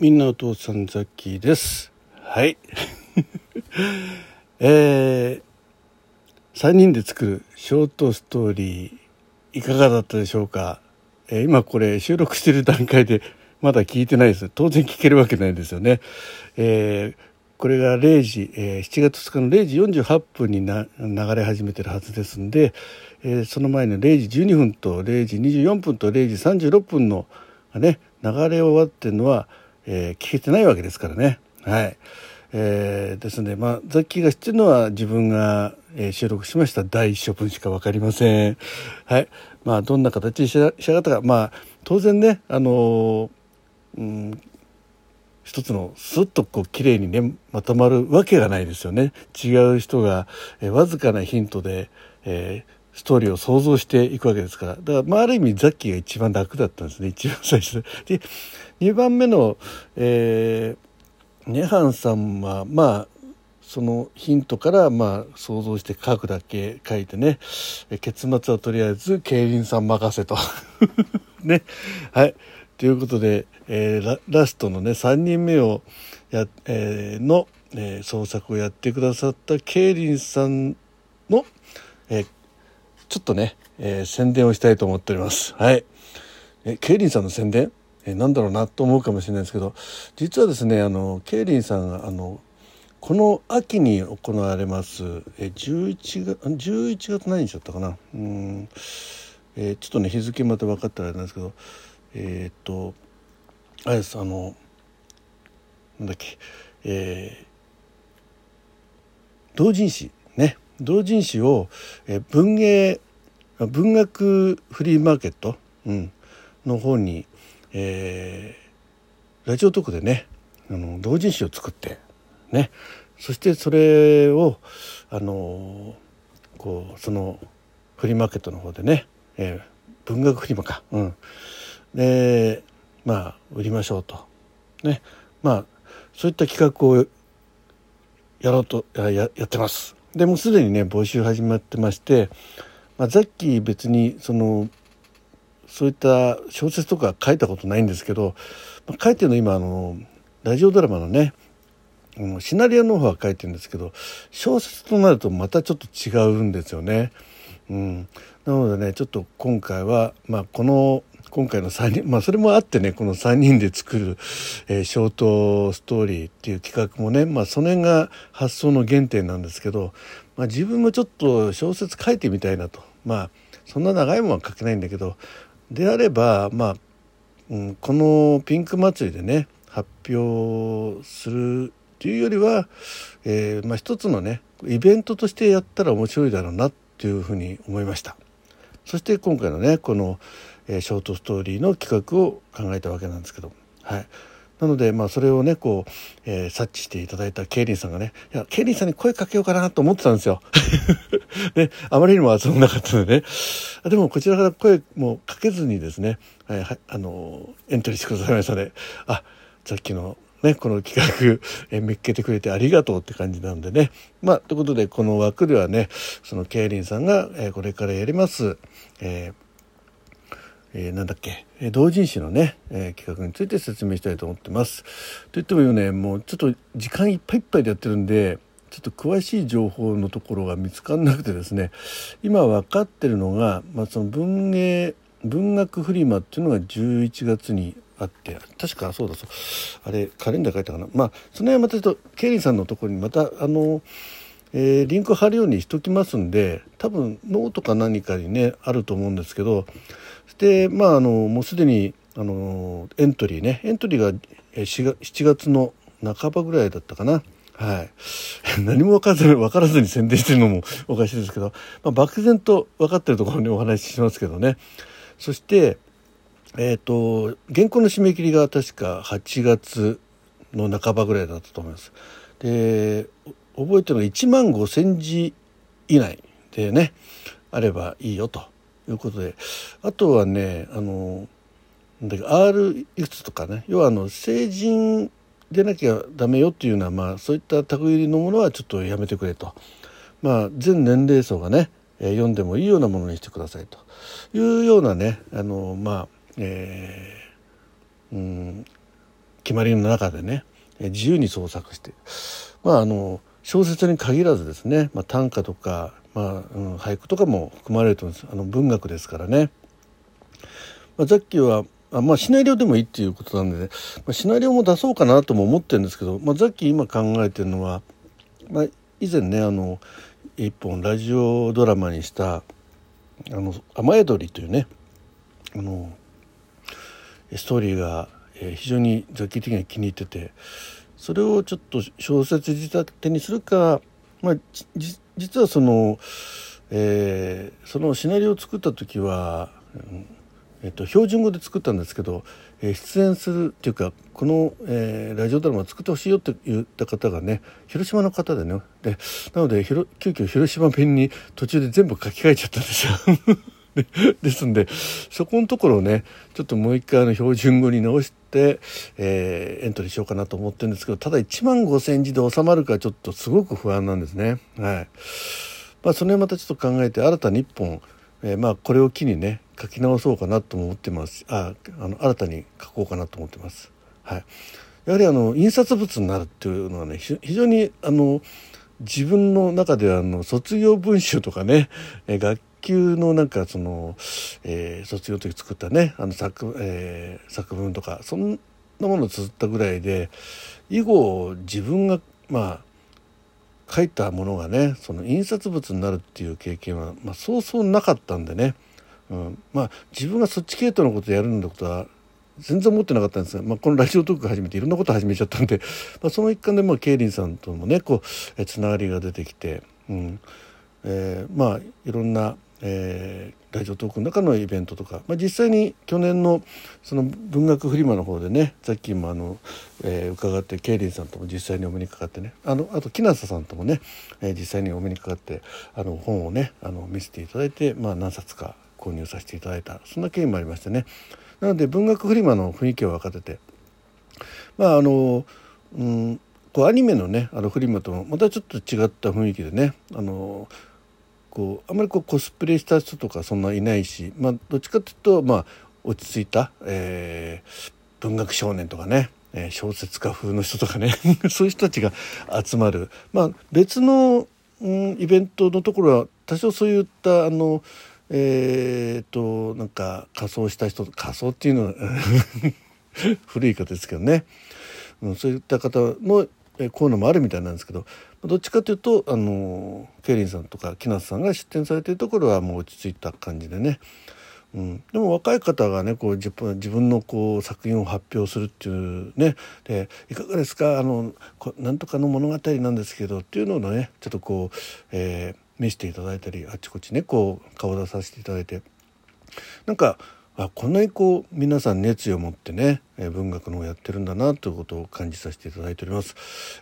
みんなお父さんザッキーです。はい。えー、3人で作るショートストーリーいかがだったでしょうか、えー、今これ収録してる段階でまだ聞いてないです。当然聞けるわけないんですよね、えー、これが0時、えー、7月2日の0時48分にな流れ始めてるはずですんで、えー、その前の0時12分と0時24分と0時36分のね流れ終わってるのは、えー、聞けてないわけですからね。はい。えー、ですので、まあ、ザッキーが知ってるのは自分が、えー、収録しました第一書分しか分かりません。はい。まあ、どんな形にしやがったか、まあ、当然ね、あのー、うん、一つのスッとこう綺麗にねまとまるわけがないですよね違う人が、えー、わずかなヒントで、えー、ストーリーを想像していくわけですから。だから、まあ、ある意味ザッキーが一番楽だったんですね。一番最初で。2番目の、えー、ネハンさんは、まあ、そのヒントから、まあ、想像して書くだけ書いてね、結末はとりあえず、競輪さん任せと。ね。はい。ということで、えー、ラストのね、3人目をや、えー、の、えー、創作をやってくださった競輪さんの、えー、ちょっとね、えー、宣伝をしたいと思っております。はい。え、ケイリンさんの宣伝？え、なんだろうなと思うかもしれないですけど、実はですね、あの、ケイリンさんが、あの、この秋に行われます、え、11月、11月何日だったかな？うん、えー、ちょっとね、日付また分かったらあれなんですけど、えー、っと、あれです、あの、なんだっけ、えー、同人誌同人誌を、え文芸文学フリーマーケット、うん、の方に、えー、ラジオトークでねあの同人誌を作ってね。そしてそれをあのこうそのフリーマーケットの方でね、えー、文学フリマか、うん、でまあ売りましょうと。ね。まあそういった企画をやろうとややってます。でもすでにね募集始まってまして、まあ、ザッキー別にそのそういった小説とか書いたことないんですけど、まあ、書いてるの今あのラジオドラマのねシナリオの方は書いてるんですけど小説となるとまたちょっと違うんですよね。うん、なのでねちょっと今回は、まあ、この今回の3人まあそれもあってねこの3人で作る、えー、ショートストーリーっていう企画もねまあその辺が発想の原点なんですけど、まあ、自分もちょっと小説書いてみたいなとまあそんな長いものは書けないんだけどであればまあ、うん、このピンク祭りでね発表するっていうよりは、えーまあ、一つのねイベントとしてやったら面白いだろうなっていうふうに思いました。そして今回のねこのえ、ショートストーリーの企画を考えたわけなんですけど、はい、なのでまあそれをねこう、えー、察知していただいたケイリンさんがねいやケイリンさんに声かけようかなと思ってたんですよ。で あまりにも集まんなかったのでねでもこちらから声もかけずにですね、はい、あのエントリーしてくださいましたね。あさっきのね、この企画、え見っけてくれてありがとうって感じなんでね。まあ、ということで、この枠ではね、そのケイリンさんが、えこれからやります、えーえー、なんだっけ、えー、同人誌のね、えー、企画について説明したいと思ってます。といってもよねもうちょっと時間いっぱいいっぱいでやってるんでちょっと詳しい情報のところが見つからなくてですね今分かってるのが、まあ、その文芸文学フリマっていうのが11月にあって確かそうだそうあれカレンダー書いたかなまあその辺はまたちょっとケリンさんのところにまたあのえー、リンク貼るようにしときますんで多分ノートか何かにねあると思うんですけどでまああのもうすでにあのエントリーねエントリーが 7, 月の半ばぐらいだったかな。はい、何も分からず分からずに宣伝してるのも おかしいですけど、まあ、漠然と分かってるところにお話ししますけどねそしてえっ、ー、と原稿の締め切りが確か8月の半ばぐらいだったと思います。で覚えてるのが1万5,000字以内でねあればいいよと。いうことで。あとはねあのだけ R いくつとかね。要はあの成人でなきゃダメよっていうような、まあ、そういった類のものはちょっとやめてくれと、まあ、全年齢層がね、読んでもいいようなものにしてくださいと。いうようなねあのまあえー、うん決まりの中でね自由に創作して。まああの小説に限らずですね、まあ、短歌とか、まあうん、俳句とかも含まれると思うんですあの文学ですからね。まあ、ザッキーはあまあシナリオでもいいっていうことなんでね、まあ、シナリオも出そうかなとも思ってるんですけど、まあ、ザッキー今考えてるのは、まあ、以前ねあの一本ラジオドラマにした「あの雨宿り」というねあのストーリーが非常にザッキー的には気に入っててそれをちょっと小説仕立てにするか、まあ、実はその、えー、そのシナリオを作った時は、えっと、標準語で作ったんですけど、えー、出演するっていうかこの、えー、ラジオドラマを作ってほしいよって言った方がね広島の方でねでなので急遽広島弁に途中で全部書き換えちゃったんですよ。ですんでそこのところをねちょっともう一回の標準語に直して、えー、エントリーしようかなと思ってるんですけどただ1万5,000字で収まるかちょっとすごく不安なんですね。はいまあ、その辺またちょっと考えて新たに1本、えー、まあこれを機にね書き直そうかなと思ってますああの新たに書こうかなと思ってます。はい、やはりあの印刷物になるっていうのはね非常にあの自分の中ではあの卒業文集とかね学級のなんかその、えー、卒業の時作ったねあの作,、えー、作文とかそんなものを綴ったぐらいで以後自分がまあ書いたものがねその印刷物になるっていう経験は、まあ、そうそうなかったんでね、うん、まあ自分がそっち系統のことやるんだことは全然思ってなかったんですが、まあ、このラジオトーク始めていろんなこと始めちゃったんで、まあ、その一環でまあケイリンさんともねこうつながりが出てきて、うんえー、まあいろんなえー、ラジオトークの中のイベントとか、まあ、実際に去年のその文学フリマの方でねさっきもあの、えー、伺ってケイリンさんとも実際にお目にかかってね。あのあと木下さんともね、えー、実際にお目にかかってあの本をねあの見せていただいて、まあ、何冊か購入させていただいた。そんな経緯もありましてね。なので文学フリマの雰囲気を分かってて。まああのうんこうアニメのねあのフリマともまたちょっと違った雰囲気でねあのこうあんまりこうコスプレした人とかそんないないし、まあ、どっちかというと、まあ、落ち着いた、えー、文学少年とかね、えー、小説家風の人とかね そういう人たちが集まる、まあ、別の、うん、イベントのところは多少そういったあのえー、となんか仮装した人仮装っていうのは 古い方ですけどね、うん、そういった方のこういうのもあるみたいなんですけどどっちかというとあのケイリンさんとか木夏さんが出展されているところはもう落ち着いた感じでね、うん、でも若い方がねこう自分のこう作品を発表するっていうね。でいかがですか？あのなんとかの物語なんですけどっていうのをねちょっとこう、えー、見せていただいたりあちこちねこう顔出させていただいて。なんかあこんなにこう皆さん熱意を持ってね文学の方やってるんだなということを感じさせていただいております。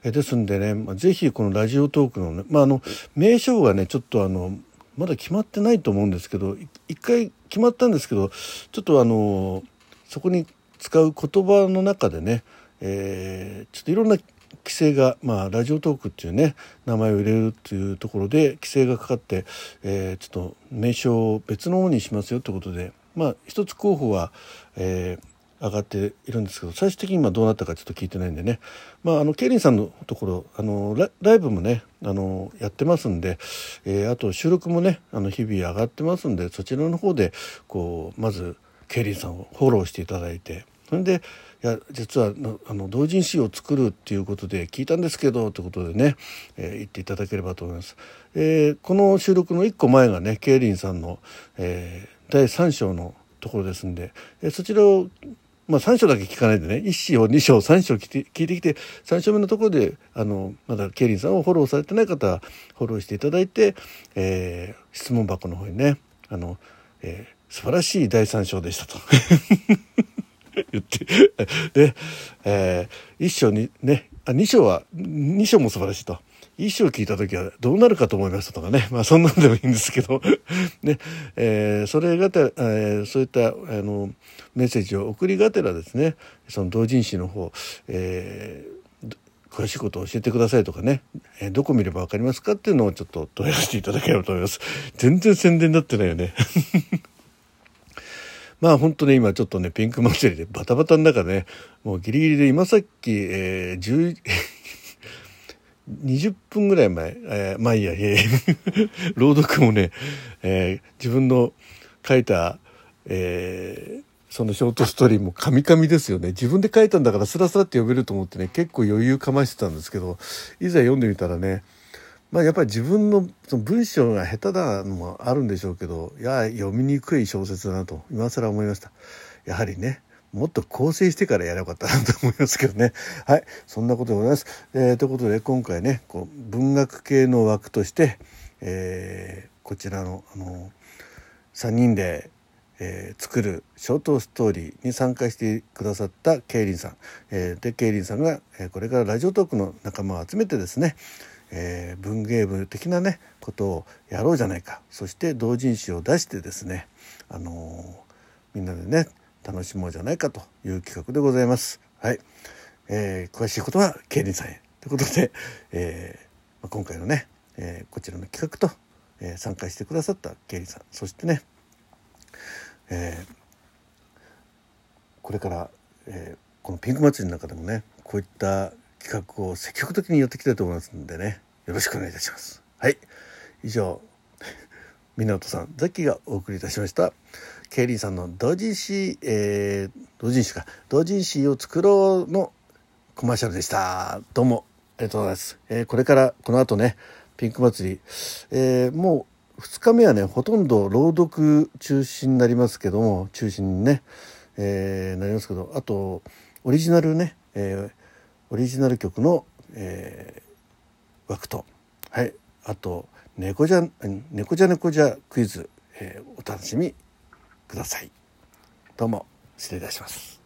えですんでね、まあ、ぜひこのラジオトークのね、まあ、あの名称がねちょっとあのまだ決まってないと思うんですけど一回決まったんですけどちょっとあのそこに使う言葉の中でね、えー、ちょっといろんな規制が、まあ、ラジオトークっていうね名前を入れるっていうところで規制がかかって、えー、ちょっと名称を別のものにしますよってことでまあ一つ候補は、えー、上がっているんですけど最終的に今どうなったかちょっと聞いてないんでねまああのケイリンさんのところあのライブもねあのやってますんで、えー、あと収録もねあの日々上がってますんでそちらの方でこうまずケイリンさんをフォローしていただいてそれでいや実はあの同人誌を作るっていうことで聞いたんですけどということでね、えー、言っていただければと思います。えー、この収録の1個前がねケイリンさんの、えー第3章のところですんで、えそちらをまあ、3章だけ聞かないでね。1章2章3章聞いて聞いてきて3章目のところであのまだケイリンさんをフォローされてない方はフォローしていただいて、えー、質問箱の方にねあの、えー、素晴らしい第3章でしたと。言って。で、えー、1章にねあ2章は2章も素晴らしいと。衣装聞いた時はどうなるかと思いましたとかね。まあそんなんでもいいんですけど ね、えー、それがて、えー、そういったあのメッセージを送りがてらですね、その同人誌の方、えー、詳しいことを教えてくださいとかね、えー、どこ見れば分かりますかっていうのをちょっと問い合わせていただければと思います。全然宣伝になってないよね。まあ本当ね今ちょっとねピンク祭りでバタバタの中ねもうギリギリで今さっき、えー、10 20分ぐらい前、えー、まあいいや、えー、朗読もね、えー、自分の書いた、えー、そのショートストーリーもカミカミですよね。自分で書いたんだからスラスラって読めると思ってね、結構余裕かましてたんですけど、いざ読んでみたらね、まあやっぱり自分のその文章が下手なのもあるんでしょうけど、いや、読みにくい小説だなと、今更思いました。やはりね、もっと構成してからやればよかったなと思いますけどね。はい。そんなことでございます。えー、ということで、今回ね、こう文学系の枠として、えー、こちらの、あの、3人で、えー、作るショートストーリーに参加してくださったケイリンさん、えー、でケイリンさんが、えー、これからラジオトークの仲間を集めてですね、えー、文芸部的なねことをやろうじゃないかそして同人誌を出してですね、あのみんなでね楽しもうじゃないかという企画でございます。はい、え詳しいことはケイリンさんへということで、え今回のね、えこちらの企画と、え参加してくださったケイリンさんそしてねえー、これから、えー、このピンク祭りの中でもねこういった企画を積極的にやっていきたいと思いますんでねよろしくお願いいたします。はい。以上 湊さんザッキーがお送りいたしました。ケイリーさんの同人誌、えー、同人誌か。同人誌を作ろうのコマーシャルでした。どうもありがとうございます、えー、これからこの後ねピンク祭り、えー、もう2日目はねほとんど朗読中心になりますけども中心にね、えー、なりますけどあとオリジナルね、えー、オリジナル曲の、えー、枠と。はい。あと猫じゃ猫じゃ猫じゃクイズ、えー、お楽しみ。ください。どうも失礼いたします。